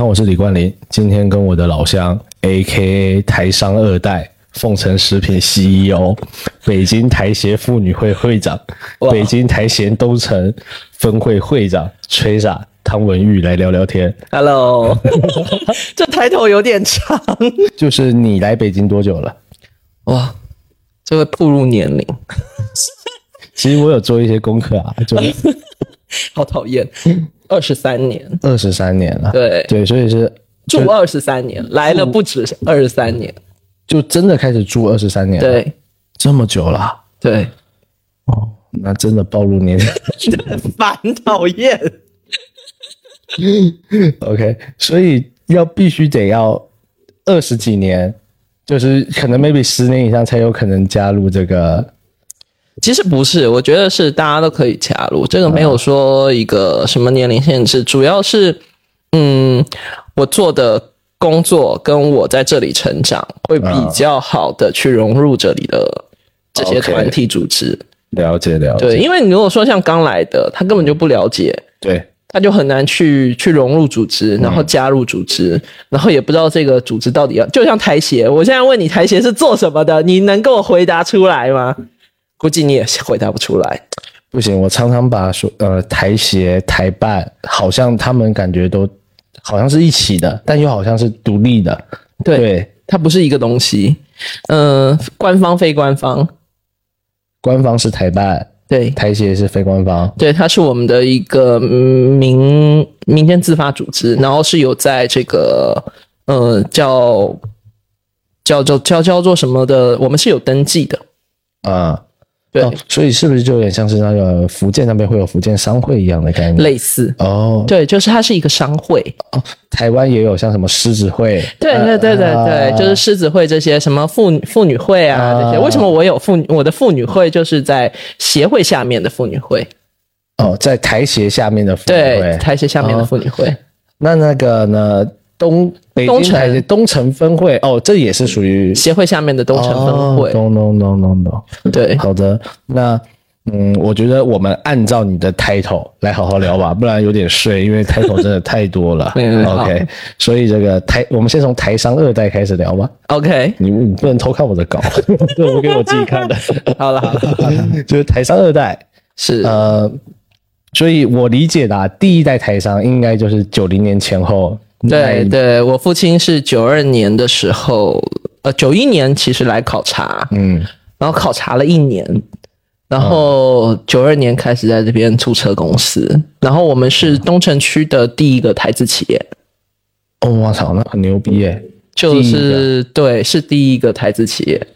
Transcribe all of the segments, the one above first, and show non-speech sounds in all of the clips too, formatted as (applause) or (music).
看，我是李冠霖，今天跟我的老乡，A.K.A 台商二代，凤城食品 CEO，北京台协妇女会会长，北京台协东城分会会长崔傻汤文玉来聊聊天。Hello，(laughs) 这抬头有点长就是你来北京多久了？哇，这会步入年龄，(laughs) 其实我有做一些功课啊，就是 (laughs) 好讨厌。二十三年，二十三年了。对对，所以是住二十三年，来了不止二十三年，就真的开始住二十三年，，对这么久了对，哦，那真的暴露年龄。烦讨厌。(laughs) OK，所以要必须得要二十几年，就是可能 maybe 十年以上才有可能加入这个。其实不是，我觉得是大家都可以加入，这个没有说一个什么年龄限制，主要是，嗯，我做的工作跟我在这里成长，会比较好的去融入这里的这些团体组织。了解了解，对，因为你如果说像刚来的，他根本就不了解，对。他就很难去去融入组织，然后加入组织，然后也不知道这个组织到底要，就像台协，我现在问你台协是做什么的，你能给我回答出来吗？估计你也是回答不出来。不行，我常常把说呃台协、台办，好像他们感觉都好像是一起的，但又好像是独立的。对，对，它不是一个东西。嗯、官方非官方，官方是台办，对台协是非官方。对，它是我们的一个嗯民民间自发组织，然后是有在这个呃叫叫叫叫叫做什么的，我们是有登记的。啊、对，哦所以是不是就有点像是那个福建那边会有福建商会一样的概念？类似，哦，对，就是它是一个商会，哦台湾也有像什么狮子会，对对对对啊对，就是狮子会这些什么妇女妇女会啊这些。为什么我有妇女我的妇女会就是在协会下面的妇女会，哦，在台协下面的妇女对，会。台协下面的妇女会，那那个呢？东北东城京台协东城分会哦，这也是属于协会下面的东城分会，no no no no no，。对，好的，那嗯，我觉得我们按照你的 title 来好好聊吧，(laughs) 不然有点睡，因为 title 真的太多了。(laughs) OK，所以这个台，我们先从台商二代开始聊吧。OK，你你不能偷看我的稿，(laughs) 这我给我自己看的。好了好了，就是台商二代，是呃，所以我理解的、啊、第一代台商应该就是九零年前后。对对，我父亲是九二年的时候，呃，九一年其实来考察，嗯，然后考察了一年，然后九二年开始在这边注册公司，然后我们是东城区的第一个台资企业，哦，我操，那很牛逼耶！就是对，是第一个台资企业。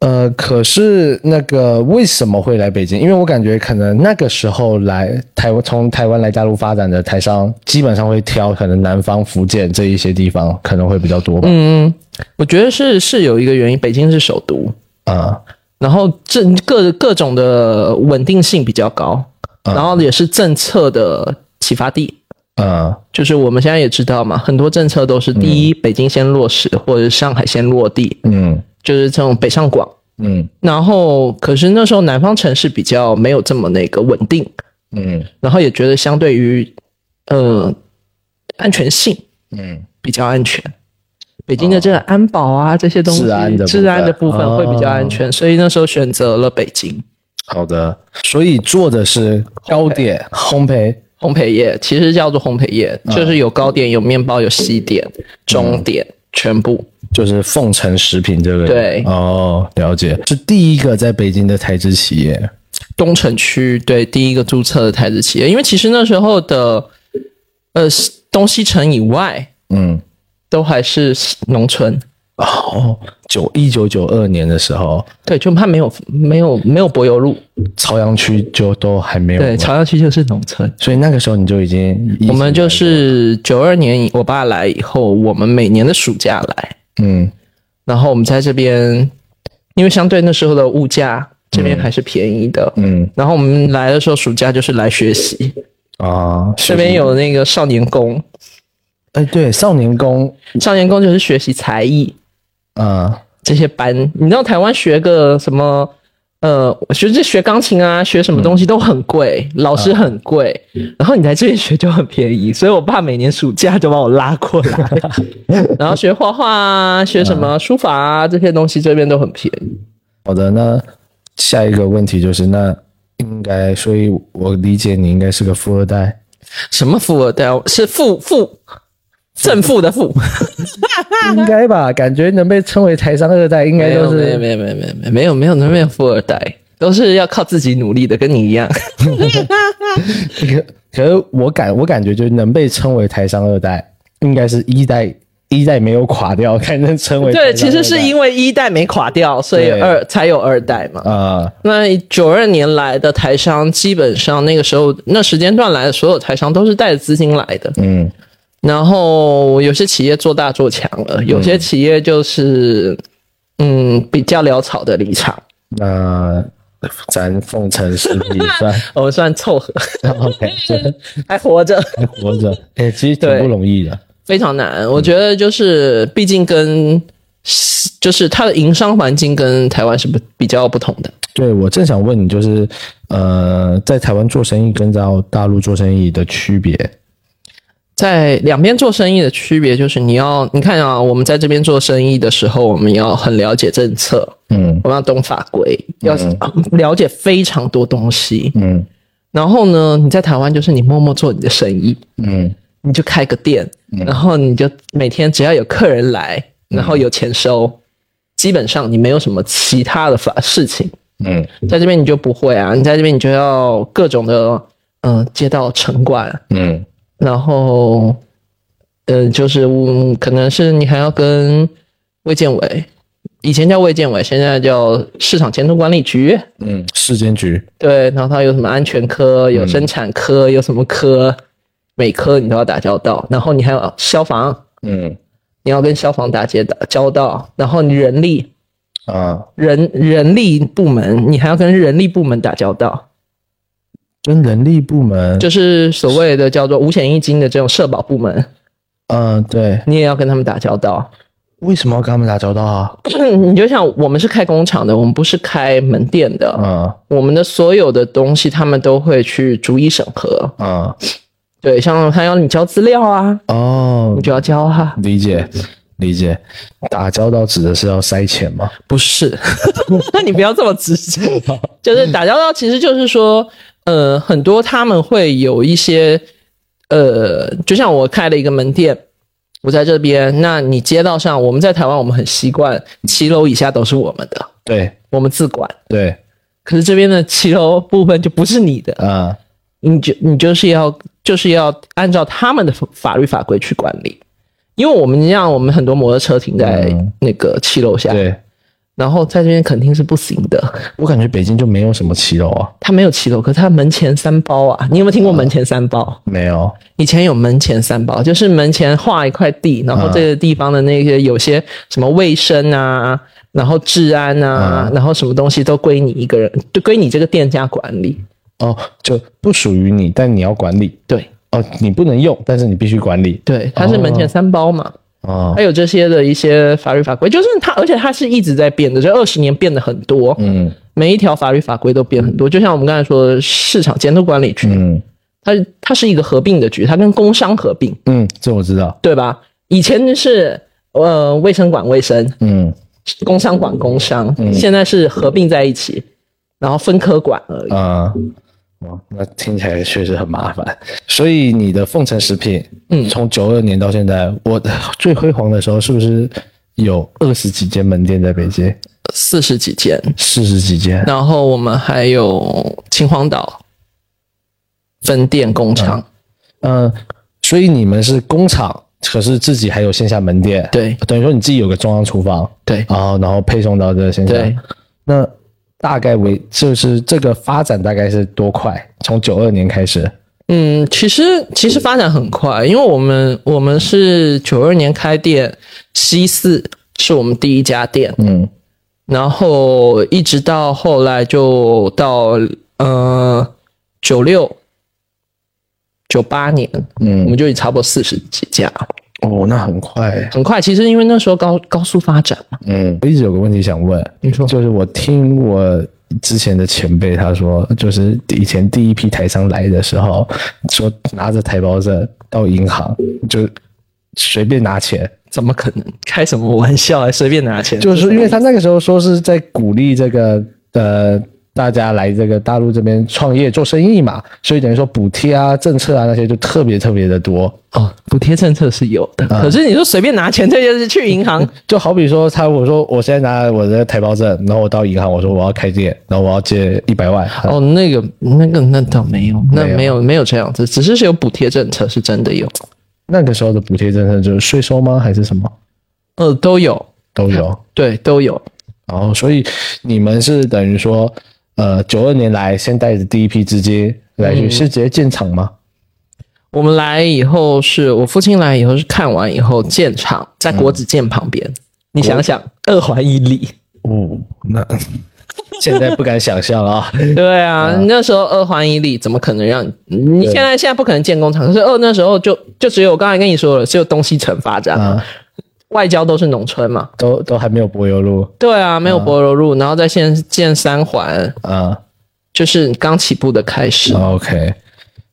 呃，可是那个为什么会来北京？因为我感觉可能那个时候来台湾，从台湾来大陆发展的台商，基本上会挑可能南方、福建这一些地方可能会比较多吧。嗯，我觉得是是有一个原因，北京是首都，啊、然后这各各种的稳定性比较高，然后也是政策的启发地。嗯。就是我们现在也知道嘛，很多政策都是第一，北京先落实，或者上海先落地，嗯就是这种北上广。嗯。然后，可是那时候南方城市比较没有这么那个稳定，嗯。然后也觉得相对于呃安全性嗯，比较安全。北京的这个安保啊、这些东西，治安的部分。治安的部分会比较安全，所以那时候选择了北京。好的。所以做的是糕点烘焙，烘焙？业，其实叫做烘焙业，嗯。就是有糕点、有面包、有西点、中点，全部。就是凤城食品这个。对哦，了解，是第一个在北京的台资企业。东城区对第一个注册的台资企业，因为其实那时候的呃东西城以外嗯，都还是农村，哦，九一九九二年的时候，对，就怕没有没有没有柏油路，朝阳区就都还没有。对，朝阳区就是农村。所以那个时候你就已经，我们就是九二年我爸来以后，我们每年的暑假来，嗯。然后我们在这边，因为相对那时候的物价这边还是便宜的，嗯。然后我们来的时候暑假就是来学习，啊，这边有那个少年宫，哎对少年宫，少年宫就是学习才艺。啊。这些班。你知道台湾学个什么呃，我觉得这学钢琴啊，学什么东西都很贵，老师很贵，然后你在这边学就很便宜，所以我爸每年暑假就把我拉过来，(laughs) 然后学画画啊，学什么书法啊，这些东西这边都很便宜。好的，那下一个问题就是，那应该，所以我理解你应该是个富二代。什么富二代？是富富正负的负，(laughs) 应该吧？感觉能被称为财商二代，应该都是没有没有没有没有没有没有没有没有富二代，都是要靠自己努力的，跟你一样。可是我感我感觉就能被称为台商二代，应该是一代一代没有垮掉才能称为对，其实是因为一代没垮掉，所以二才有二代嘛。啊、那九二年来的台商，基本上那个时候那时间段来的所有台商都是带着资金来的。嗯，然后有些企业做大做强了，有些企业就是嗯比较潦草的离场。那咱凤城食品算 (laughs) 我们算凑合，OK，(laughs) 还活着，还活着，(laughs) 哎，其实挺不容易的，非常难。我觉得就是毕竟跟就是它的营商环境跟台湾是不比较不同的。对我正想问你，就是呃，在台湾做生意跟在大陆做生意的区别。在两边做生意的区别就是，你要你看啊，我们在这边做生意的时候，我们要很了解政策，嗯，我们要懂法规，要了解非常多东西，嗯，然后呢，你在台湾就是你默默做你的生意，嗯，你就开个店，然后你就每天只要有客人来，然后有钱收，基本上你没有什么其他的法事情，嗯，在这边你就不会啊，你在这边你就要各种的，嗯，街道城管，嗯。然后，呃，就是可能是你还要跟卫健委，以前叫卫健委，现在叫市场监督管理局。嗯，市监局。对，然后它有什么安全科，有生产科，有什么科，每科你都要打交道。然后你还有消防，嗯，你要跟消防打接打交道。然后你人力，啊，人人力部门，你还要跟人力部门打交道。跟人力部门，就是所谓的叫做五险一金的这种社保部门，嗯，对你也要跟他们打交道。为什么要跟他们打交道啊？(coughs) 你就像我们是开工厂的，我们不是开门店的，嗯，我们的所有的东西他们都会去逐一审核，嗯，对，像他要你交资料啊，哦，你就要交哈。理解，理解。打交道指的是要塞钱吗？不是，那 (laughs) (laughs) 你不要这么直接，(laughs) 就是打交道，其实就是说。呃，很多他们会有一些，呃，就像我开了一个门店，我在这边，那你街道上，我们在台湾，我们很习惯七楼以下都是我们的，对，我们自管，对。可是这边的七楼部分就不是你的。啊，你就你就是要就是要按照他们的法律法规去管理，因为我们让我们很多摩托车停在那个七楼下，对。然后在这边肯定是不行的。我感觉北京就没有什么骑楼啊。它没有骑楼，可是它门前三包啊。你有没有听过门前三包？没有。以前有门前三包，就是门前画一块地，然后这个地方的那些有些什么卫生啊，然后治安啊，然后什么东西都归你一个人，就归你这个店家管理。哦，就不属于你，但你要管理。对。哦，你不能用，但是你必须管理。对，它是门前三包嘛。哦，还有这些的一些法律法规，就是它，而且它是一直在变的，这二十年变得很多。嗯，每一条法律法规都变很多。就像我们刚才说，市场监督管理局，嗯，它它是一个合并的局，它跟工商合并。嗯，这我知道，对吧？以前是呃卫生管卫生，嗯，工商管工商，现在是合并在一起，然后分科管而已。啊。哇，那听起来确实很麻烦。所以你的凤城食品，嗯，从九二年到现在，我最辉煌的时候是不是有二十几间门店在北京？四十几间，四十几间。然后我们还有秦皇岛分店工厂，嗯，所以你们是工厂，可是自己还有线下门店，对，等于说你自己有个中央厨房，对，然后然后配送到这个线下，那。大概为就是这个发展大概是多快？从九二年开始，嗯，其实其实发展很快，因为我们我们是九二年开店，西四是我们第一家店，嗯，然后一直到后来就到呃九六九八年，嗯，我们就差不多四十几家。哦，那很快，很快。其实因为那时候高高速发展嘛。嗯，我一直有个问题想问，你说，就是我听我之前的前辈他说，就是以前第一批台商来的时候，说拿着台胞证到银行就随便拿钱，怎么可能？开什么玩笑啊！随便拿钱，就是因为他那个时候说是在鼓励这个呃大家来这个大陆这边创业做生意嘛，所以等于说补贴啊、政策啊那些就特别特别的多。哦，补贴政策是有的，可是你说随便拿钱这件事，去银行 (laughs) 就好比说他我说我现在拿我的台胞证，然后我到银行我说我要开店，然后我要借一百万，哦，那个那个那倒没有，那没有没有没有这样子，只是是有补贴政策，是真的有，那个时候的补贴政策就是税收吗？还是什么呃，都有，都有？对，都有。然后所以你们是等于说，呃，九二年来先带着第一批资金来去，是直接建厂吗？我们来以后是我父亲来以后是看完以后建厂在国子监旁边，你想想二环以里，哦，那 (laughs) 现在不敢想象啊。对啊，那时候二环以里怎么可能让你？你现在现在不可能建工厂，可是二那时候就就只有我刚才跟你说了，只有东西城发展嘛，啊，外交都是农村嘛。都都还没有柏油路对啊，没有柏油路，然后再建建三环，啊。就是刚起步的开始。OK，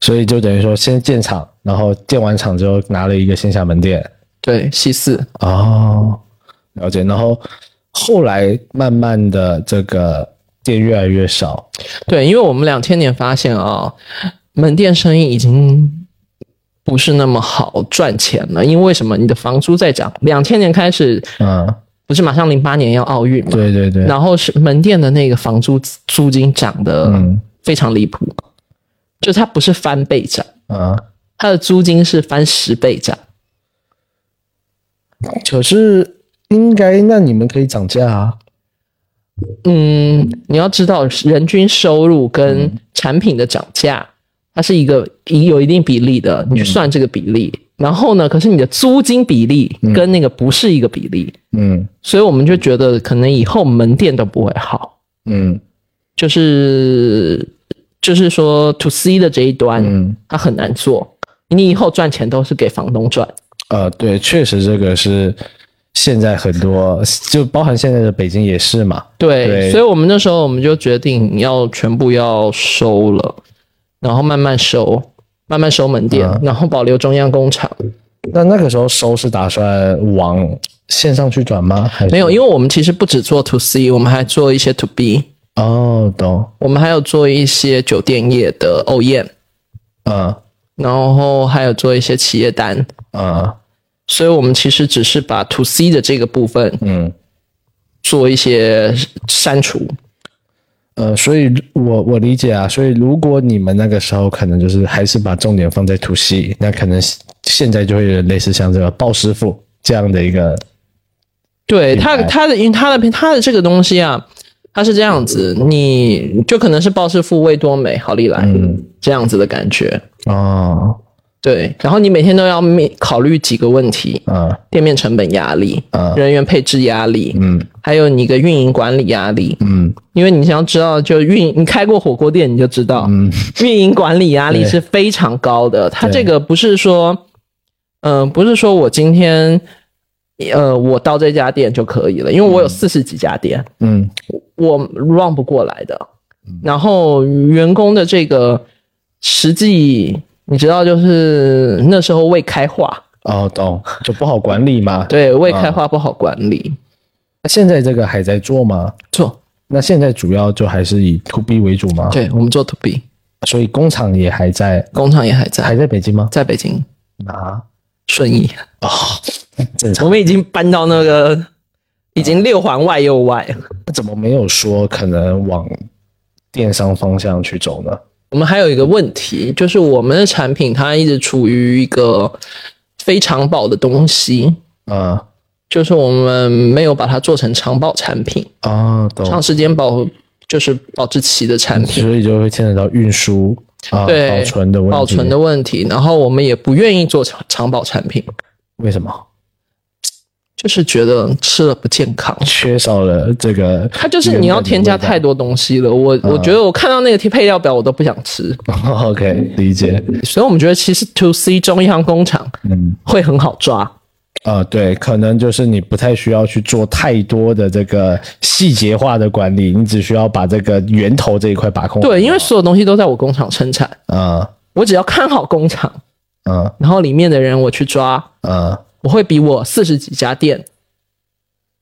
所以就等于说先建厂，然后建完厂之后拿了一个线下门店。对，西四，哦，了解。然后后来慢慢的这个店越来越少。对，因为我们两千年发现啊、门店生意已经不是那么好赚钱了，因为为什么？你的房租在涨。两千年开始，嗯，不是马上零八年要奥运嘛？对对对。然后是门店的那个房租租金涨得嗯非常离谱，就它不是翻倍涨，啊，它的租金是翻十倍涨。可是应该那你们可以涨价啊。嗯，你要知道，人均收入跟产品的涨价，它是一个一有一定比例的，你去算这个比例。然后呢，可是你的租金比例跟那个不是一个比例，嗯。所以我们就觉得可能以后门店都不会好，嗯。就是就是说 to C 的这一端，嗯，它很难做，你以后赚钱都是给房东赚。呃，对，确实这个是现在很多，就包含现在的北京也是嘛。对，对。所以我们那时候我们就决定要全部要收了，然后慢慢收，慢慢收门店，嗯。然后保留中央工厂。那那个时候收是打算往线上去转吗？还是？没有，因为我们其实不只做 to C，我们还做一些 to B，哦，懂，我们还有做一些酒店业的 OEM，嗯。然后还有做一些企业单，嗯。所以我们其实只是把 to C 的这个部分嗯，做一些删除。呃，所以我我理解啊，所以如果你们那个时候可能就是还是把重点放在 to C，那可能现在就会有类似像这个鲍师傅这样的一个，对品牌它它的因为它的他的这个东西啊，它是这样子，你就可能是鲍师傅、味多美、好利来、嗯。这样子的感觉。哦，对，然后你每天都要面考虑几个问题：嗯。店面成本压力、嗯。人员配置压力，嗯。还有你的运营管理压力。嗯。因为你想要知道，就运你开过火锅店，你就知道，嗯。运营管理压力是非常高的。它这个不是说，嗯、不是说我今天，呃，我到这家店就可以了，因为我有四十几家店，嗯。我 run 不过来的。然后员工的这个实际，你知道，就是那时候未开化，哦，懂，就不好管理嘛。(laughs) 对，未开化不好管理。那现在这个还在做吗？做，那现在主要就还是以 to B 为主吗？，对我们做 to B，所以工厂也还在，工厂也还在，还在北京吗？在北京啊，顺义。哦，正常我。们已经搬到那个已经六环外又外了。怎么没有说可能往电商方向去走呢？我们还有一个问题，就是我们的产品它一直处于一个非常保的东西，啊就是我们没有把它做成长保产品，啊，懂。长时间保就是保质期的产品。所以就会牵扯到运输啊、对保存的问题。保存的问题，然后我们也不愿意做长长保产品，为什么？就是觉得吃了不健康。缺少了这个，它就是你要添加太多东西了，我我觉得我看到那个配料表我都不想吃，(laughs) OK 理解。所以我们觉得其实 to C 中央工厂嗯会很好抓。呃，对，可能就是你不太需要去做太多的这个细节化的管理，你只需要把这个源头这一块把控好。对，因为所有东西都在我工厂生产，嗯我只要看好工厂，嗯然后里面的人我去抓，嗯我会比我四十几家店。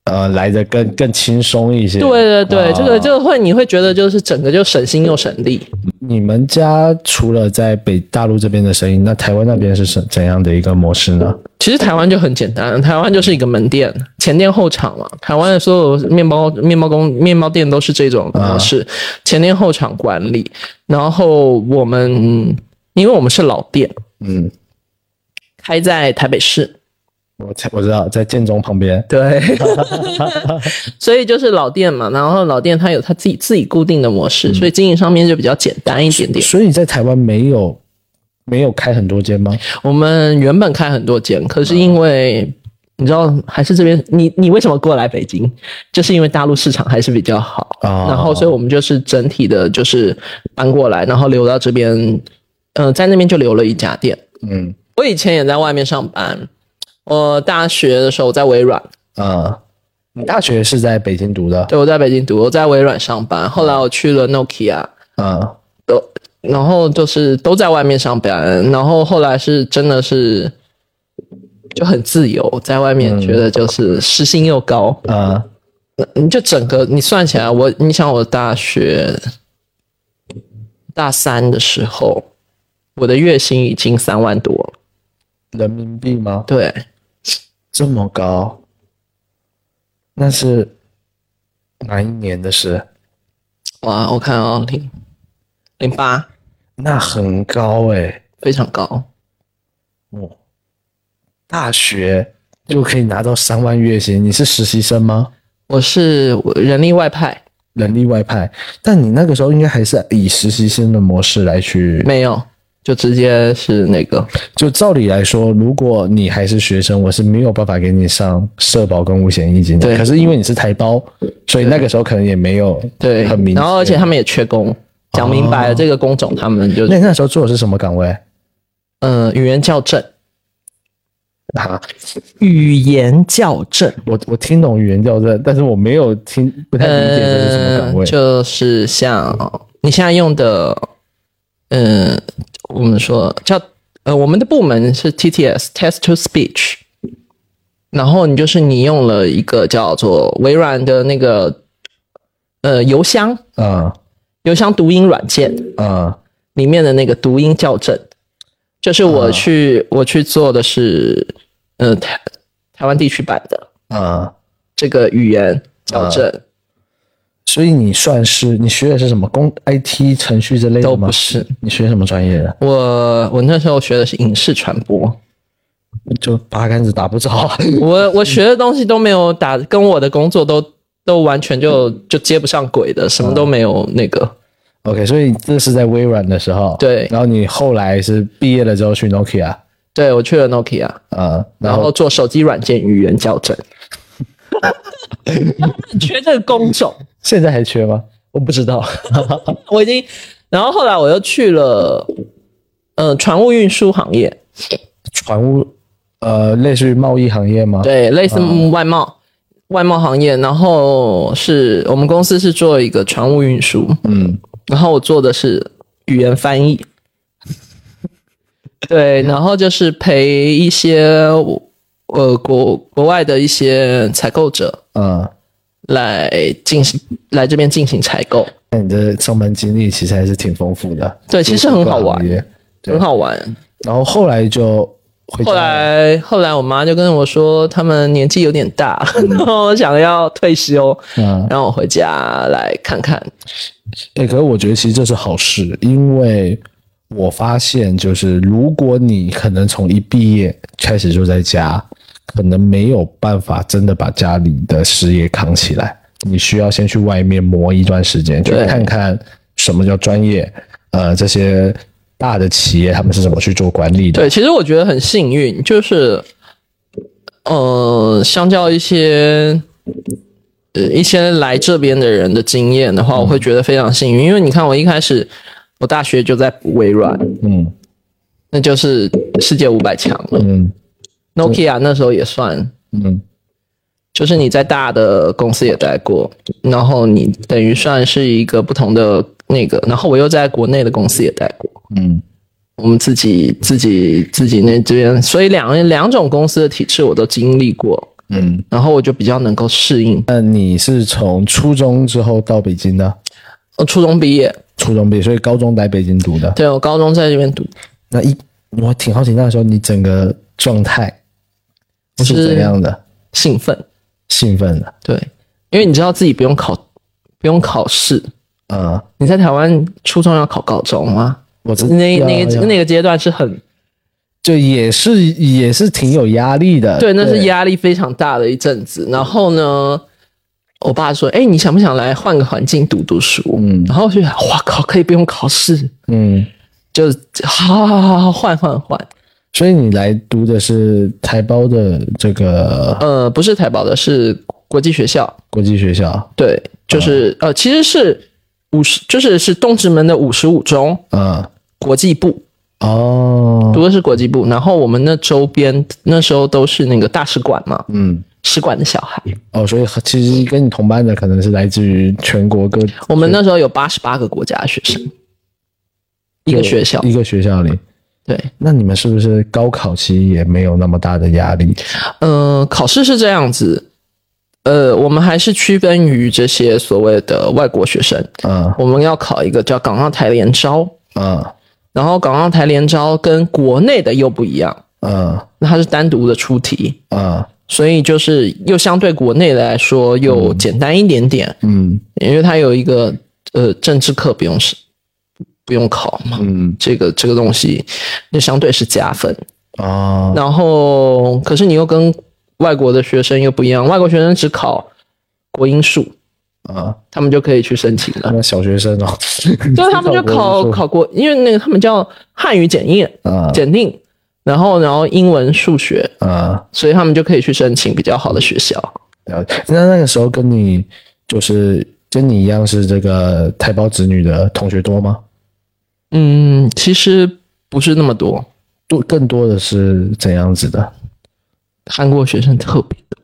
呃，来的更更轻松一些。对对对，啊这个就会你会觉得就是整个就省心又省力。你们家除了在北大陆这边的生意，那台湾那边是怎怎样的一个模式呢？其实台湾就很简单，台湾就是一个门店，前店后厂嘛。台湾的所有面包面包工面包店都是这种模式，前店后厂管理。然后我们因为我们是老店，嗯，开在台北市，我才我知道，在建中旁边。对，(laughs) (laughs) 所以就是老店嘛。然后老店它有它自己自己固定的模式，所以经营上面就比较简单一点点。所以在台湾没有没有开很多间吗？我们原本开很多间，可是因为你知道，还是这边你你为什么过来北京？就是因为大陆市场还是比较好，哦然后所以我们就是整体的，就是搬过来，然后留到这边，嗯、在那边就留了一家店。嗯我以前也在外面上班，我大学的时候在微软，啊、你大学是在北京读的？对我在北京读，我在微软上班，后来我去了 Nokia，啊、都然后就是都在外面上班，然后后来是真的是就很自由，在外面觉得就是时薪又高，啊、你就整个你算起来，我你想我大学大三的时候，我的月薪已经三万多了，人民币吗？对，这么高？那是哪一年的事？哇，我看啊、零零八那很高哎、非常高，哦，大学就可以拿到三万月薪，你是实习生吗？我是人力外派，人力外派，但你那个时候应该还是以实习生的模式来去。没有，就直接是那个。就照理来说，如果你还是学生，我是没有办法给你上社保跟五险一金的。对可是因为你是台胞，所以那个时候可能也没有对，很明确。然后而且他们也缺工，讲明白了，这个工种他们就那你那时候做的是什么岗位呃语言校正，啊？语言校正，我我听懂语言校正，但是我没有听不太理解这是什么岗位。呃就是像你现在用的，嗯、我们说叫呃，我们的部门是 TTS Test to Speech，然后你就是你用了一个叫做微软的那个呃邮箱。嗯邮箱读音软件，嗯里面的那个读音校正，就是我去、我去做的是，呃台台湾地区版的嗯，这个语言校正，所以你算是你学的是什么工 IT 程序之类的吗都不？是。你学什么专业的？我我那时候学的是影视传播，就八竿子打不着啊。我我学的东西都没有打，跟我的工作都都完全就就接不上轨的，什么都没有那个。OK，所以这是在微软的时候，对然后你后来是毕业了之后去 Nokia，对我去了 Nokia，啊、然后做手机软件语言校正。很缺这个工种，现在还缺吗？我不知道，(laughs) 我已经，然后后来我又去了，呃，船务运输行业，船务，呃，类似于贸易行业吗？，对，类似外贸、外贸行业，然后是我们公司是做一个船务运输，嗯，然后我做的是语言翻译，对，然后就是陪一些呃国国外的一些采购者嗯，来进行来这边进行采购，那你的上班经历其实还是挺丰富的，对，其实很好玩很好玩。然后后来就后来后来我妈就跟我说，他们年纪有点大，(laughs) 然后想要退休，嗯，让我回家来看看。哎、可是我觉得其实这是好事，因为我发现就是如果你可能从一毕业开始就在家，可能没有办法真的把家里的事业扛起来，你需要先去外面磨一段时间，去看看什么叫专业，呃，这些大的企业他们是怎么去做管理的。对，其实我觉得很幸运，就是呃，相较一些呃一些来这边的人的经验的话，我会觉得非常幸运，因为你看我一开始我大学就在微软，嗯。那就是世界五百强了。嗯，Nokia 那时候也算，嗯就是你在大的公司也待过，然后你等于算是一个不同的那个，然后我又在国内的公司也待过，嗯我们自己自己自己那这边，所以两两种公司的体制我都经历过，嗯。然后我就比较能够适应。那你是从初中之后到北京的？我初中毕业，初中毕业，所以高中来北京读的。对我高中在这边读，那一我挺好奇，那时候你整个状态是是怎样的？兴奋，兴奋的？对，因为你知道自己不用考不用考试，嗯，你在台湾初中要考高中吗？我知那那个那个阶段是很就也是也是挺有压力的。对，那是压力非常大的一阵子。然后呢，我爸说：“哎，你想不想来换个环境读读书？”嗯然后我就想，哇靠，可以不用考试，嗯，就好好好好换换换。所以你来读的是台胞的这个呃，不是台胞的，是国际学校。国际学校。对，就是、呃，其实是五十，就是是东直门的五十五中嗯，国际部，哦，读的是国际部。然后我们那周边那时候都是那个大使馆嘛，嗯，使馆的小孩。哦，所以其实跟你同班的可能是来自于全国各我们那时候有八十八个国家的学生，一个学校。一个学校里。对，那你们是不是高考其实也没有那么大的压力？呃，考试是这样子，呃，我们还是区分于这些所谓的外国学生，嗯我们要考一个叫港澳台联招，嗯然后港澳台联招跟国内的又不一样，嗯那它是单独的出题，嗯所以就是又相对国内来说又简单一点点，嗯。因为它有一个呃政治课不用是不用考嘛，嗯这个这个东西那相对是加分。啊然后，可是你又跟外国的学生又不一样，外国学生只考国英数，啊，他们就可以去申请了。那小学生哦，(laughs) 就他们就考 (laughs) 考国，因为那个他们叫汉语检验啊检定，然后然后英文、数学，啊，所以他们就可以去申请比较好的学校。了解。那那个时候跟你就是跟你一样是这个台胞子女的同学多吗？嗯，其实不是那么多，多更多的是怎样子的？韩国学生特别多。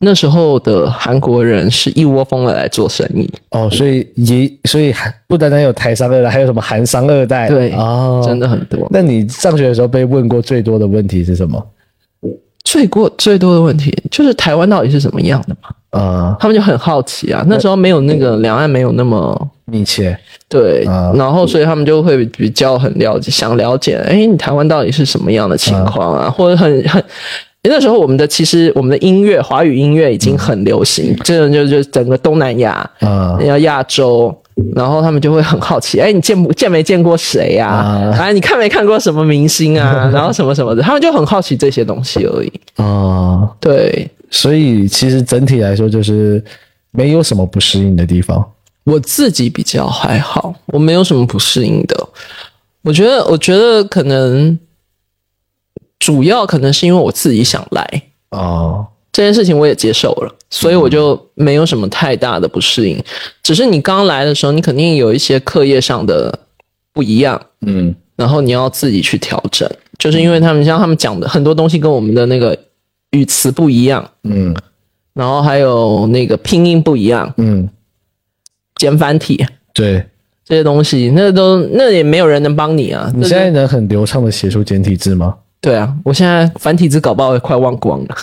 那时候的韩国人是一窝蜂的来做生意，哦，所以也所以还不单单有台商二代，还有什么韩商二代？对哦，真的很多。那你上学的时候被问过最多的问题是什么？最过最多的问题就是台湾到底是什么样的嘛？啊、他们就很好奇啊。那时候没有那个两岸没有那么密切对，啊然后所以他们就会比较很了解，想了解，哎，你台湾到底是什么样的情况啊？或者很很。那时候我们的其实我们的音乐华语音乐已经很流行，这种就就整个东南亚，啊要亚洲，然后他们就会很好奇，(laughs) 哎，你见不见没见过谁呀、啊？啊你看没看过什么明星啊？(laughs) 然后什么什么的，他们就很好奇这些东西而已。啊、对所以其实整体来说就是没有什么不适应的地方。我自己比较还好，我没有什么不适应的。我觉得，我觉得可能主要可能是因为我自己想来哦，这件事情，我也接受了，所以我就没有什么太大的不适应。只是你刚来的时候，你肯定有一些课业上的不一样，嗯然后你要自己去调整，就是因为他们像他们讲的很多东西跟我们的那个语词不一样，嗯然后还有那个拼音不一样，嗯，简繁体对这些东西，那都那也没有人能帮你啊。你现在能很流畅的写出简体字吗？对啊，我现在繁体字搞不好也快忘光了，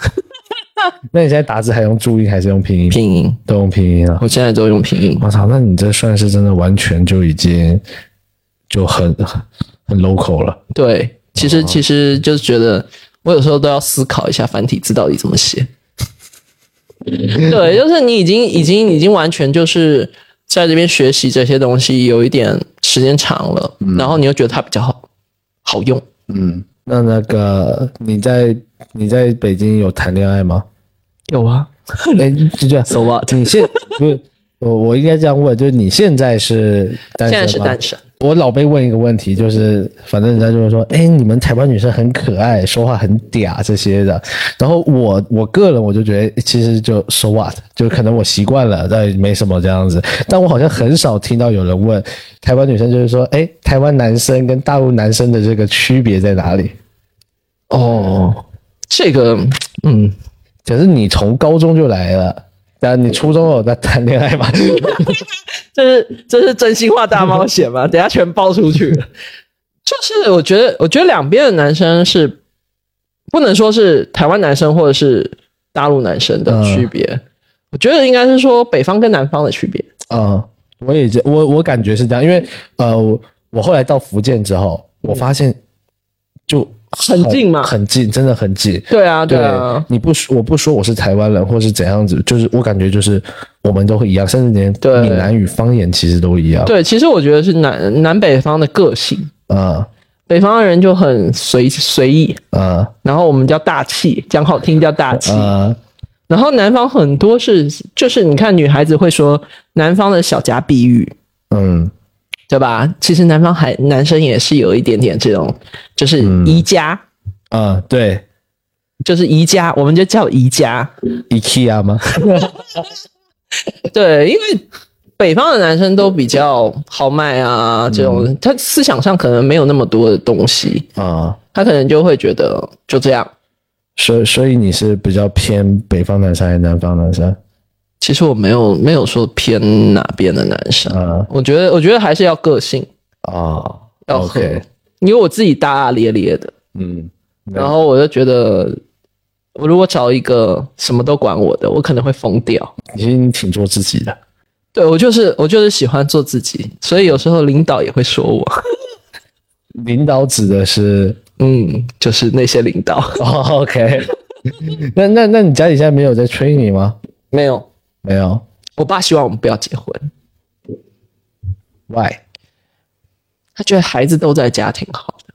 (laughs) 那你现在打字还用注音还是用拼音？拼音，都用拼音啊！我现在都用拼音。我操，那你这算是真的完全就已经就很很很 local 了。对，其实其实就是觉得我有时候都要思考一下繁体字到底怎么写。(laughs) 对，就是你已经已经已经完全就是在这边学习这些东西，有一点时间长了，然后你又觉得它比较好好用。嗯，那那个你在你在北京有谈恋爱吗？有啊 (laughs) 哎，就这样。，so what？你现不是我我应该这样问，就是你现在是单现在身吗？是单身。我老被问一个问题，就是反正人家就会说，哎，你们台湾女生很可爱，说话很嗲这些的。然后我我个人我就觉得，其实就 so what，就可能我习惯了，但没什么这样子。但我好像很少听到有人问台湾女生，就是说，哎，台湾男生跟大陆男生的这个区别在哪里？哦，这个，嗯，可是你从高中就来了，那你初中有在谈恋爱吗？(laughs) 这是这是真心话大冒险吗？(laughs) 等下全爆出去了。就是我觉得，我觉得两边的男生是不能说是台湾男生或者是大陆男生的区别，我觉得应该是说北方跟南方的区别。嗯，我也觉我我感觉是这样，因为呃，我我后来到福建之后，我发现就很近嘛。很近，真的很近。对啊，对对啊，，你不说我不说我是台湾人或是怎样子，就是我感觉就是我们都会一样，甚至连对。闽南语方言其实都一样。对，其实我觉得是南南北方的个性，啊。北方的人就很随随意，啊。然后我们叫大气，讲好听叫大气。啊。然后南方很多是，就是你看女孩子会说南方的小家碧玉，嗯对吧？其实南方还男生也是有一点点这种，就是宜家，啊，对就是宜家，我们就叫宜家。，IKEA 吗？(laughs) 对，因为北方的男生都比较豪迈啊，这种、他思想上可能没有那么多的东西，啊，他可能就会觉得就这样。所以所以你是比较偏北方男生还是南方男生？其实我没有没有说偏哪边的男生，啊我觉得我觉得还是要个性。啊要合，OK，因为我自己大大咧咧的，嗯，然后我就觉得，我如果找一个什么都管我的，我可能会疯掉。其实你挺做自己的。对我就是我就是喜欢做自己，所以有时候领导也会说我，领导指的是？嗯，就是那些领导。哦，OK，那那那你家里现在没有在催你吗？没有。没有。我爸希望我们不要结婚，，Why？他觉得孩子都在家挺好的，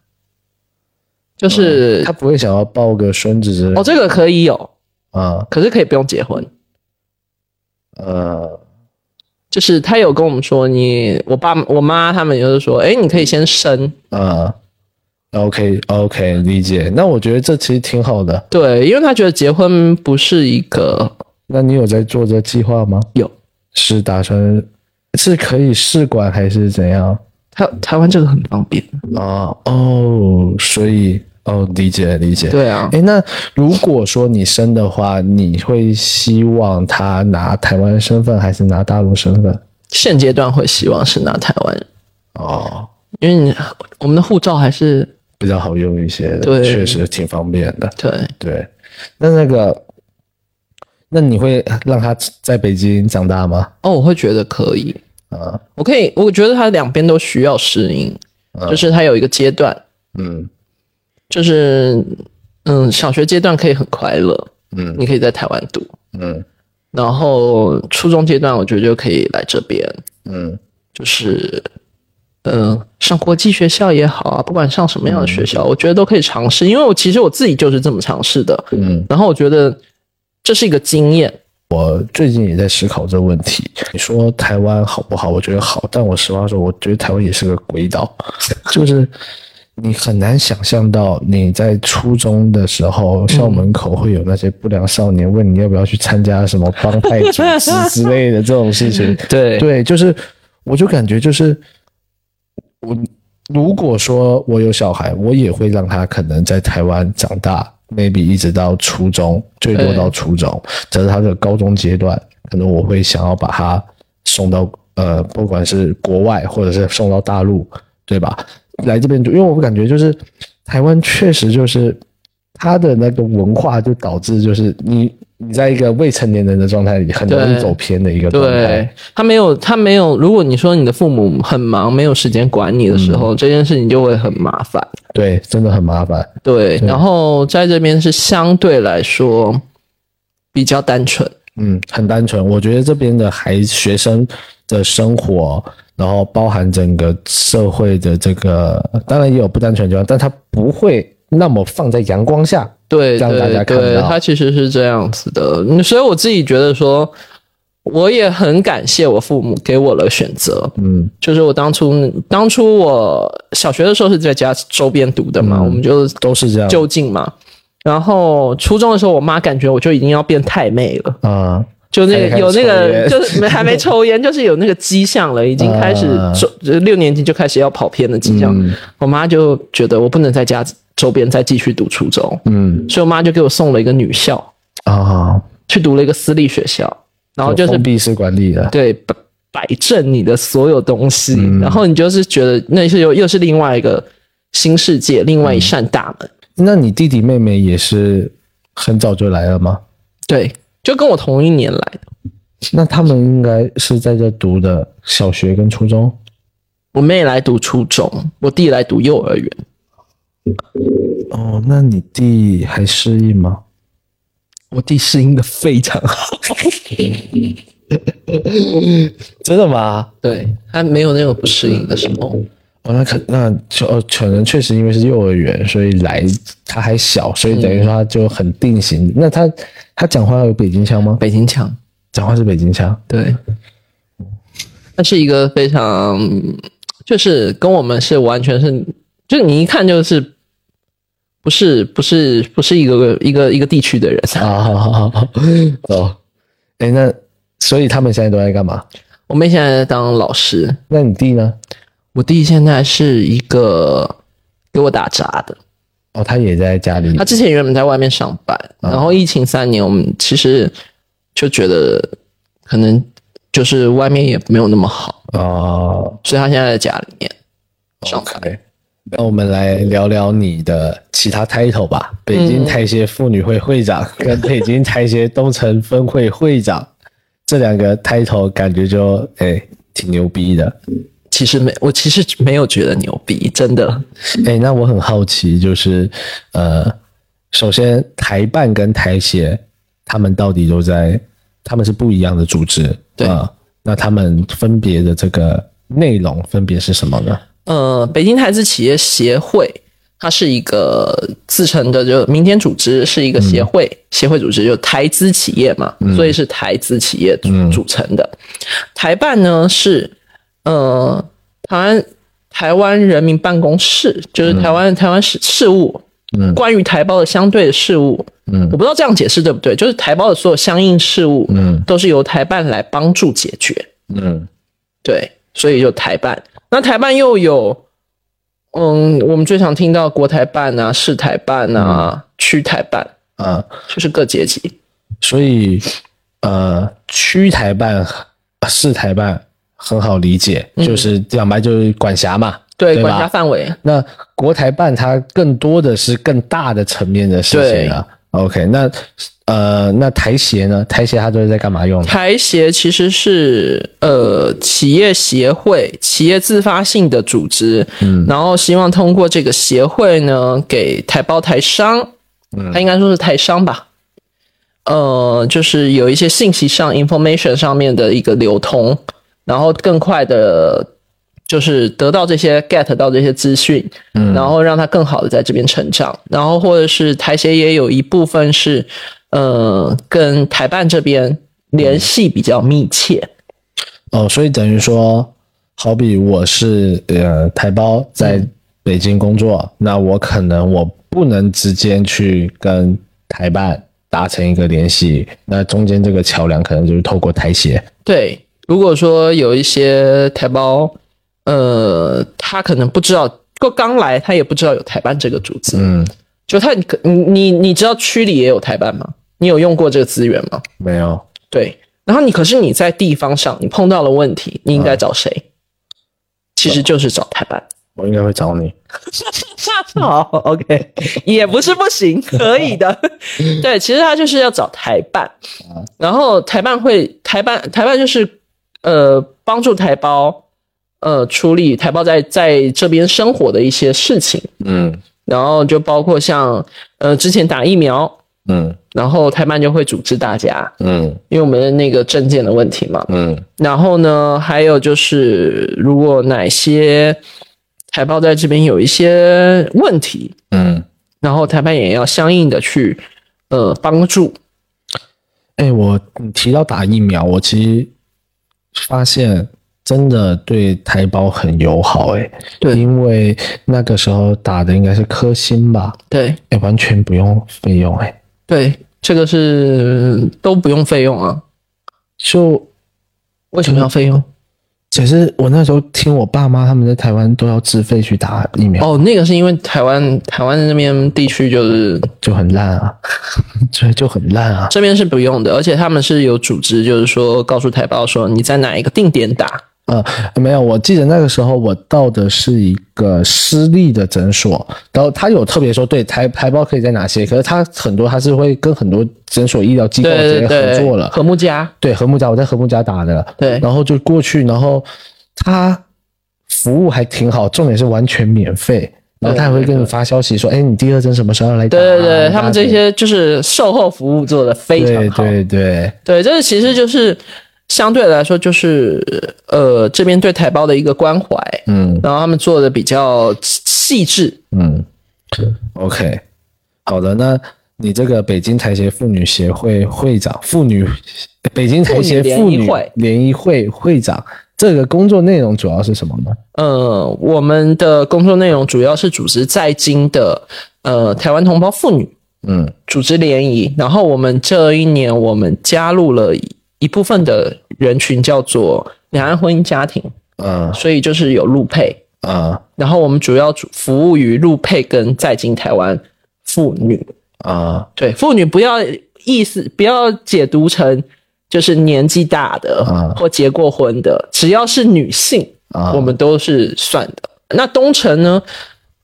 就是、他不会想要抱个孙子之类哦，这个可以有，啊。可是可以不用结婚。呃。就是他有跟我们说你，我爸我妈他们就是说，哎，你可以先生，啊，OK OK，理解。那我觉得这其实挺好的。对，因为他觉得结婚不是一个那你有在做这计划吗？有是打算是可以试管还是怎样？台台湾这个很方便，啊哦，所以哦，理解理解。对啊，哎，那如果说你生的话，你会希望他拿台湾身份还是拿大陆身份？现阶段会希望是拿台湾人，哦，因为你我们的护照还是比较好用一些的，对确实挺方便的。对，对，那那个，那你会让他在北京长大吗？哦，我会觉得可以，啊，我可以，我觉得他两边都需要适应，就是他有一个阶段，嗯。就是嗯，小学阶段可以很快乐，嗯。你可以在台湾读，嗯。然后初中阶段我觉得就可以来这边，嗯。就是嗯、呃上国际学校也好啊，不管上什么样的学校，我觉得都可以尝试，因为我其实我自己就是这么尝试的，嗯，然后我觉得这是一个经验，我最近也在思考这个问题。你说台湾好不好？我觉得好，但我实话说，我觉得台湾也是个鬼岛，(laughs) 就是你很难想象到你在初中的时候，校门口会有那些不良少年问你要不要去参加什么帮派组织之类的这种事情。(laughs) 对对，就是我就感觉就是我如果说我有小孩，我也会让他可能在台湾长大，maybe 一直到初中，最多到初中，这是他的高中阶段，可能我会想要把他送到呃，不管是国外或者是送到大陆，对吧？来这边读，因为我感觉就是台湾确实就是他的那个文化，就导致就是你你在一个未成年人的状态里，很容易走偏的一个状态。对他没有，他没有。如果你说你的父母很忙，没有时间管你的时候，这件事情就会很麻烦。对，真的很麻烦。对，然后在这边是相对来说比较单纯。嗯，很单纯。我觉得这边的孩学生的生活，然后包含整个社会的这个，当然也有不单纯的地方，但他不会那么放在阳光下。对让大家对看到对，他其实是这样子的，嗯所以我自己觉得说，我也很感谢我父母给我了选择。嗯就是我当初当初我小学的时候是在家周边读的嘛，我们就都是这样。就近嘛。然后初中的时候，我妈感觉我就已经要变太妹了，啊、就那个有那个就是没还没抽烟，(laughs) 就是有那个迹象了，已经开始就六年级就开始要跑偏的迹象。嗯我妈就觉得我不能在家周边再继续读初中，嗯所以我妈就给我送了一个女校，啊，去读了一个私立学校，然后就是封闭式管理的，对摆摆正你的所有东西，嗯然后你就是觉得那是又又是另外一个新世界，另外一扇大门。那你弟弟妹妹也是很早就来了吗？对，就跟我同一年来的。那他们应该是在这读的小学跟初中。我妹来读初中，我弟来读幼儿园。哦，那你弟还适应吗？我弟适应的非常好，(laughs) 真的吗？对他没有那种不适应的时候。哦，那可那就哦，可能确实因为是幼儿园，所以来他还小，所以等于说他就很定型。那他他讲话有北京腔吗？北京腔，讲话是北京腔。对，他是一个非常，就是跟我们是完全是，就你一看就是不是不是不是一个一个一个地区的人。啊，好好好好哦，哎，那所以他们现在都在干嘛？我妹现在在当老师，那你弟呢？我弟现在是一个给我打杂的。哦，他也在家里他之前原本在外面上班，然后疫情三年，我们其实就觉得可能就是外面也没有那么好，哦。所以他现在在家里面上班。那我们来聊聊你的其他 title 吧。北京台协妇女会会长跟 (laughs) 北京台协东城分会会长这两个 title 感觉就哎挺牛逼的。其实没，我其实没有觉得牛逼，真的。哎，那我很好奇，就是呃，首先台办跟台协他们到底都在，他们是不一样的组织，对啊那他们分别的这个内容分别是什么呢？呃，北京台资企业协会，它是一个自成的就民间组织，是一个协会，协会组织就台资企业嘛，所以是台资企业组组成的。台办呢是呃台湾台湾人民办公室，就是台湾、台湾事事务。关于台胞的相对的事务，嗯，我不知道这样解释对不对，就是台胞的所有相应事务，嗯，都是由台办来帮助解决，嗯。对，所以就台办。那台办又有，嗯，我们最常听到国台办啊、市台办啊、区台办，啊，就是各阶级。所以呃，区台办、市台办很好理解，就是讲白就是管辖嘛，对，对管辖范围。那国台办它更多的是更大的层面的事情啊。OK，那呃，那台协呢？台协它都是在干嘛用的？台协其实是呃企业协会、企业自发性的组织，嗯，然后希望通过这个协会呢，给台胞台商，嗯，它应该说是台商吧，呃，就是有一些信息上、information 上面的一个流通，然后更快的，就是得到这些 get 到这些资讯，嗯，然后让他更好的在这边成长，然后或者是台协也有一部分是，呃，跟台办这边联系比较密切，哦，所以等于说，好比我是呃台胞在北京工作，那我可能我不能直接去跟台办达成一个联系，那中间这个桥梁可能就是透过台协。对，如果说有一些台胞，呃，他可能不知道，就刚来，他也不知道有台办这个组织，嗯，就他，你你你知道区里也有台办吗？你有用过这个资源吗？没有。对，然后你可是你在地方上，你碰到了问题，你应该找谁？其实就是找台办。我应该会找你。(laughs) 好，OK，也不是不行，(laughs) 可以的。对，其实他就是要找台办，然后台办会台办台办就是呃帮助台胞呃处理台胞在在这边生活的一些事情，嗯。然后就包括像呃之前打疫苗，嗯。然后台办就会组织大家，嗯。因为我们的那个证件的问题嘛，嗯。然后呢，还有就是，如果哪些台胞在这边有一些问题，嗯。然后台办也要相应的去呃帮助。哎、我你提到打疫苗，我其实发现真的对台胞很友好、哎，对因为那个时候打的应该是科兴吧，对哎、完全不用费用、哎，对，这个是都不用费用啊。就为什么要费用？其实我那时候听我爸妈他们在台湾都要自费去打疫苗，哦，那个是因为台湾台湾那边地区就是就很烂啊，(laughs) 对，就很烂啊。这边是不用的，而且他们是有组织，就是说告诉台胞说你在哪一个定点打。呃，没有，我记得那个时候我到的是一个私立的诊所，然后他有特别说，对台台胞可以在哪些，可是他很多他是会跟很多诊所医疗机构直接合作了，和睦家。对，和睦家，我在和睦家打的，对然后就过去，然后他服务还挺好，重点是完全免费，然后他还会给你发消息说，哎，你第二针什么时候来打啊？对对对，他们这些就是售后服务做的非常好对好。对对，对，这其实就是相对来说，就是呃这边对台胞的一个关怀，嗯然后他们做的比较细致。嗯，OK，好的，那你这个北京台协妇女协会会长，妇女北京台协妇妇女联谊会会长，这个工作内容主要是什么呢？呃，我们的工作内容主要是组织在京的呃台湾同胞妇女嗯组织联谊，然后我们这一年我们加入了一一部分的人群叫做两岸婚姻家庭，嗯所以就是有陆配，啊然后我们主要主服务于陆配跟在京台湾妇女。啊对，妇女不要意思不要解读成就是年纪大的、啊或结过婚的，只要是女性，啊我们都是算的。那东城呢？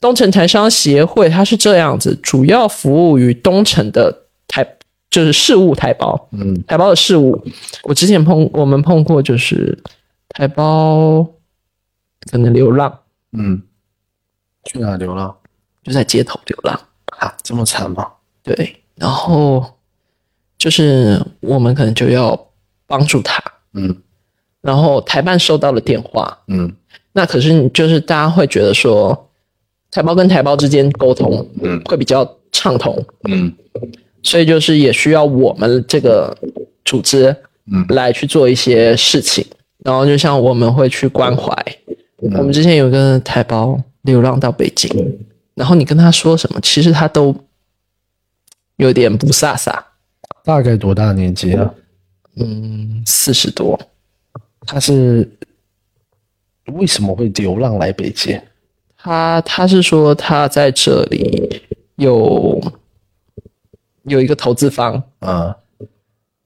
东城台商协会它是这样子，主要服务于东城的台就是事务台胞，嗯台胞的事务。我之前碰我们碰过，就是台胞可能流浪，嗯，去哪流浪就在街头流浪。啊？这么惨吗？对，然后就是我们可能就要帮助他，嗯然后台办收到了电话，嗯那可是你就是大家会觉得说，台胞跟台胞之间沟通，嗯会比较畅通，嗯所以就是也需要我们这个组织，嗯来去做一些事情，然后就像我们会去关怀，嗯我们之前有个台胞流浪到北京，然后你跟他说什么，其实他都有点不飒飒。大概多大年纪啊？嗯，四十多，他是为什么会流浪来北京？他他是说他在这里有有一个投资方，啊。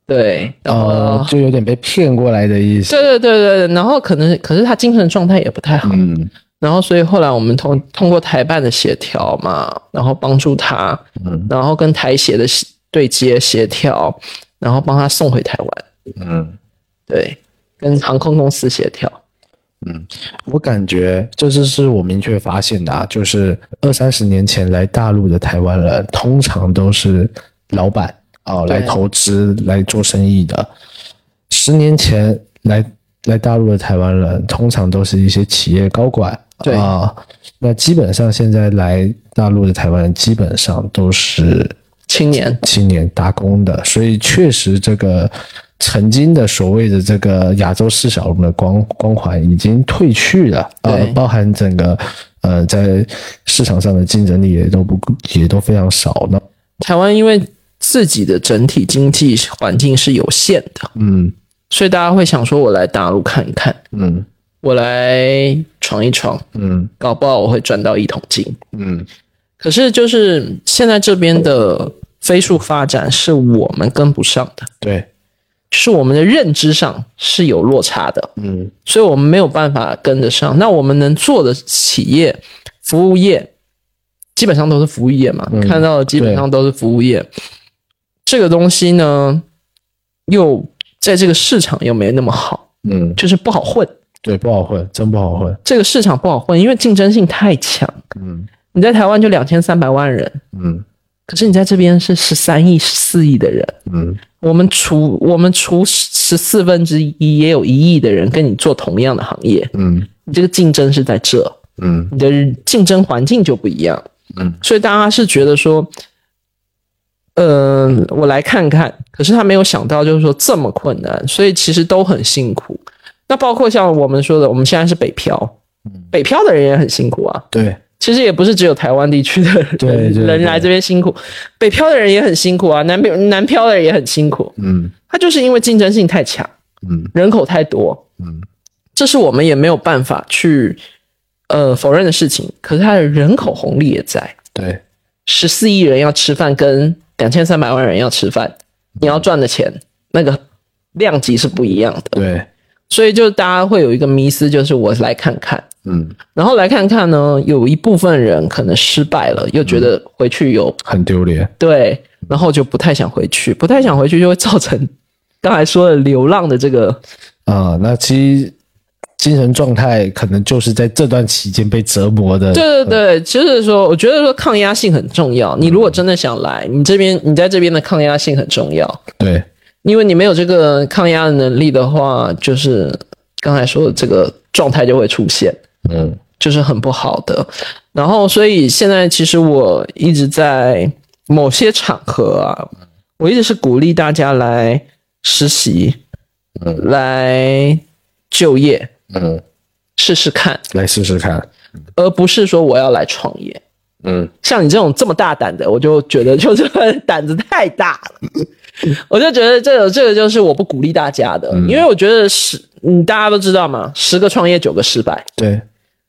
对，然后、呃，就有点被骗过来的意思。对对对对，然后可能可是他精神状态也不太好，嗯。然后所以后来我们通通过台办的协调嘛，然后帮助他，嗯。然后跟台协的协对接协调，然后帮他送回台湾，嗯。对，跟航空公司协调，我感觉这就是我明确发现的啊，就是二三十年前来大陆的台湾人，通常都是老板啊、对来投资来做生意的。十年前来来大陆的台湾人，通常都是一些企业高管对啊。那基本上现在来大陆的台湾人，基本上都是青年，青年打工的，所以确实这个曾经的所谓的这个亚洲四小龙的光光环已经褪去了，呃，包含整个呃在市场上的竞争力也都不也都非常少呢。台湾因为自己的整体经济环境是有限的，嗯。所以大家会想说，我来大陆看一看，嗯。我来闯一闯，嗯。搞不好我会赚到一桶金。嗯。可是就是现在这边的飞速发展是我们跟不上的，对，就是我们的认知上是有落差的，嗯所以我们没有办法跟得上。那我们能做的企业、服务业，基本上都是服务业嘛，嗯看到的基本上都是服务业。这个东西呢，又在这个市场又没那么好，嗯，就是不好混。对，不好混，真不好混。这个市场不好混，因为竞争性太强。嗯你在台湾就两千三百万人，嗯可是你在这边是十三亿、十四亿的人。嗯我们除我们除十四分之一，也有一亿的人跟你做同样的行业。嗯你这个竞争是在这，嗯你的竞争环境就不一样。嗯，所以大家是觉得说，嗯、我来看看，可是他没有想到，就是说这么困难，所以其实都很辛苦。那包括像我们说的，我们现在是北漂，北漂的人也很辛苦啊。对，其实也不是只有台湾地区的人来这边辛苦，北漂的人也很辛苦啊，南漂南漂的人也很辛苦。嗯。他就是因为竞争性太强，嗯。人口太多，嗯。这是我们也没有办法去呃否认的事情。可是它的人口红利也在，对，十四亿人要吃饭，跟两千三百万人要吃饭，你要赚的钱那个量级是不一样的。对，所以就大家会有一个迷思，就是我来看看，嗯，然后来看看呢，有一部分人可能失败了，又觉得回去有很丢脸。对，然后就不太想回去，不太想回去就会造成刚才说的流浪的这个啊、那其实精神状态可能就是在这段期间被折磨的。对对对，就是说，我觉得说抗压性很重要。你如果真的想来，你这边你在这边的抗压性很重要，对因为你没有这个抗压的能力的话，就是刚才说的这个状态就会出现，嗯。就是很不好的。然后，所以现在其实我一直在某些场合啊，我一直是鼓励大家来实习，嗯。来就业，嗯，试试看，来试试看。而不是说我要来创业。嗯。像你这种这么大胆的，我就觉得就是胆子太大了。(laughs) 我就觉得这个这个就是我不鼓励大家的，因为我觉得十嗯大家都知道嘛，十个创业九个失败，对，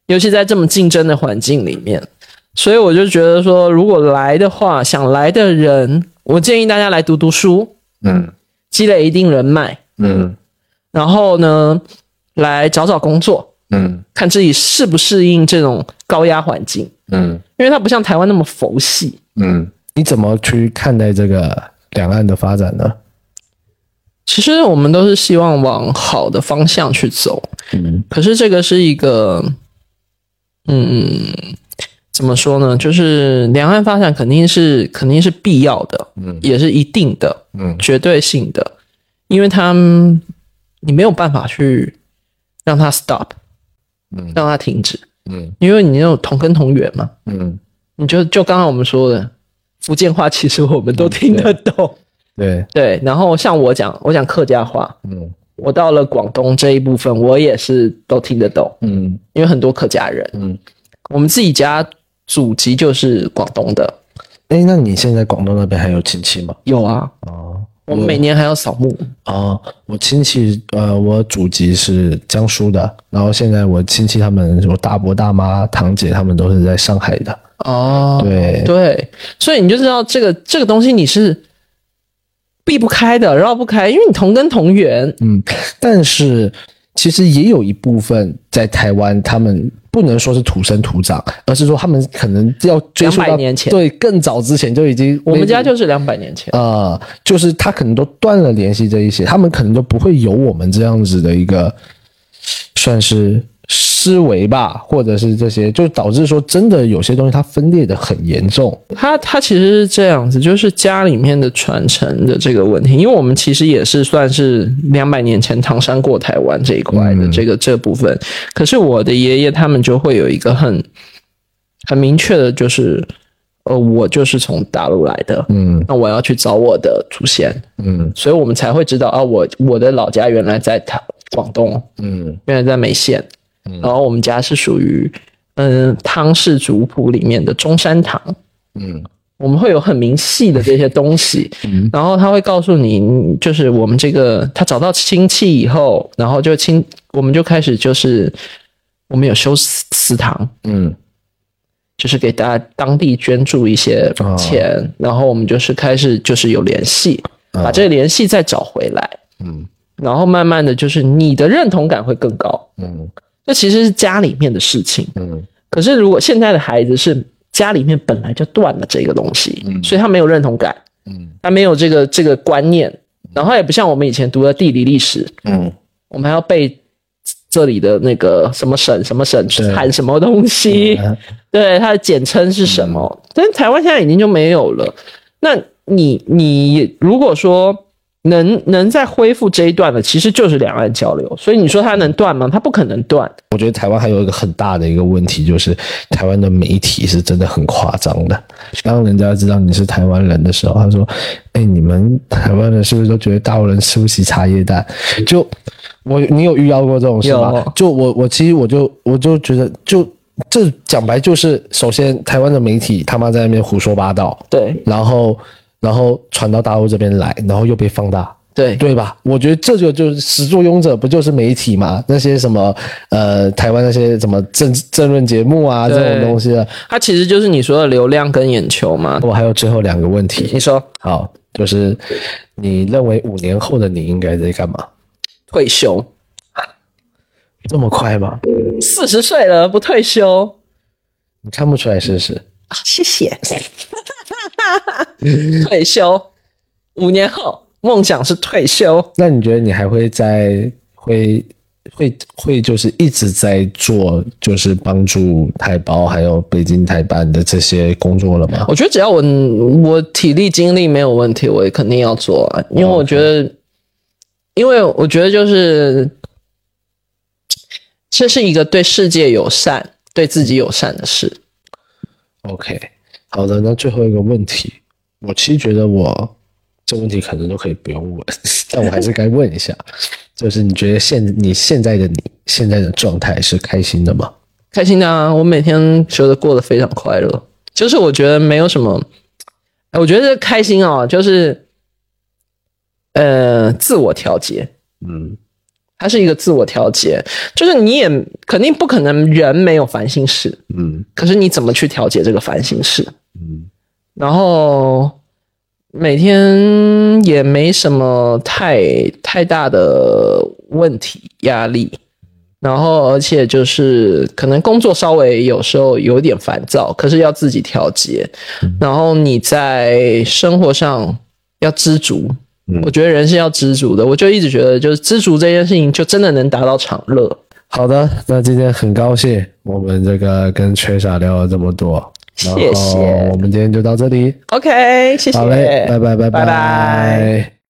尤其在这么竞争的环境里面，所以我就觉得说，如果来的话，想来的人，我建议大家来读读书，嗯。积累一定人脉，嗯。然后呢，来找找工作，嗯。看自己适不适应这种高压环境，嗯。因为它不像台湾那么佛系。嗯，你怎么去看待这个两岸的发展呢？其实我们都是希望往好的方向去走，嗯。可是这个是一个，嗯，怎么说呢？就是两岸发展肯定是肯定是必要的，嗯。也是一定的，嗯。绝对性的，因为他们你没有办法去让它 stop，嗯。让它停止，嗯。因为你有同根同源嘛。嗯，你就就刚刚我们说的福建话，其实我们都听得懂，对，对。然后像我讲，我讲客家话，嗯我到了广东这一部分，我也是都听得懂，嗯。因为很多客家人，嗯。我们自己家祖籍就是广东的，哎，那你现在广东那边还有亲戚吗？有啊，哦我们每年还要扫墓，哦，我亲戚呃，我祖籍是江苏的，然后现在我亲戚他们，我大伯、大妈、堂姐他们都是在上海的。哦，对，对，所以你就知道这个这个东西你是避不开的，绕不开，因为你同根同源，嗯，但是其实也有一部分在台湾，他们不能说是土生土长，而是说他们可能要追溯到对，更早之前就已经我们家就是两百年前，呃，就是他可能都断了联系这一些，他们可能都不会有我们这样子的一个算是思维吧，或者是这些，就导致说真的有些东西它分裂的很严重。它它其实是这样子，就是家里面的传承的这个问题，因为我们其实也是算是两百年前唐山过台湾这一块的这个、这部分，可是我的爷爷他们就会有一个很很明确的，就是呃，我就是从大陆来的，嗯。那我要去找我的祖先，嗯。所以我们才会知道啊，我我的老家原来在台广东，嗯。原来在梅县，然后我们家是属于嗯汤氏族谱里面的中山堂。嗯。我们会有很明细的这些东西，嗯。然后他会告诉你，就是我们这个他找到亲戚以后，然后就亲，我们就开始就是我们有修祠祠堂，嗯。就是给大家当地捐助一些钱，然后我们就是开始就是有联系，把这个联系再找回来，嗯。然后慢慢的就是你的认同感会更高，嗯这其实是家里面的事情。嗯。可是如果现在的孩子是家里面本来就断了这个东西，所以他没有认同感，嗯。他没有这个这个观念，然后也不像我们以前读的地理历史，嗯。我们还要背这里的那个什么省什么省对。产什么东西，嗯。对它的简称是什么？但是台湾现在已经就没有了。那你你如果说能能再恢复这一段的，其实就是两岸交流。所以你说它能断吗？它不可能断。我觉得台湾还有一个很大的一个问题，就是台湾的媒体是真的很夸张的。当人家知道你是台湾人的时候，他说：“哎，你们台湾人是不是都觉得大陆人吃不起茶叶蛋？”就我，你有遇到过这种事吗？就我，我其实我就我就觉得，就这讲白就是，首先台湾的媒体他妈在那边胡说八道，对然后然后传到大陆这边来，然后又被放大。对对吧？我觉得这就就是始作俑者，不就是媒体嘛？那些什么呃，台湾那些什么政政论节目啊，这种东西啊。它其实就是你说的流量跟眼球嘛。我还有最后两个问题，你说好，就是你认为五年后的你应该在干嘛？退休？这么快吗？四十岁了不退休？你看不出来，是不是？谢谢。(laughs) (laughs) 退休，五年后梦想是退休。那你觉得你还会在会会会就是一直在做，就是帮助台胞还有北京台办的这些工作了吗？我觉得只要我我体力精力没有问题，我也肯定要做啊。因为我觉得，因为我觉得就是这是一个对世界友善、对自己友善的事。OK，好的，那最后一个问题，我其实觉得我这问题可能都可以不用问，(laughs) 但我还是该问一下，就是你觉得现你现在的你现在的状态是开心的吗？开心的啊，我每天觉得过得非常快乐，就是我觉得没有什么，哎我觉得开心哦，就是呃自我调节，嗯它是一个自我调节，就是你也肯定不可能人没有烦心事，嗯。可是你怎么去调节这个烦心事？嗯。然后每天也没什么太太大的问题压力，然后而且就是可能工作稍微有时候有点烦躁，可是要自己调节。然后你在生活上要知足，我觉得人是要知足的。我就一直觉得，就是知足这件事情，就真的能达到长乐。好的，那今天很高兴我们这个跟缺傻聊了这么多，谢谢。我们今天就到这里，OK，谢谢，好嘞，拜拜拜。拜拜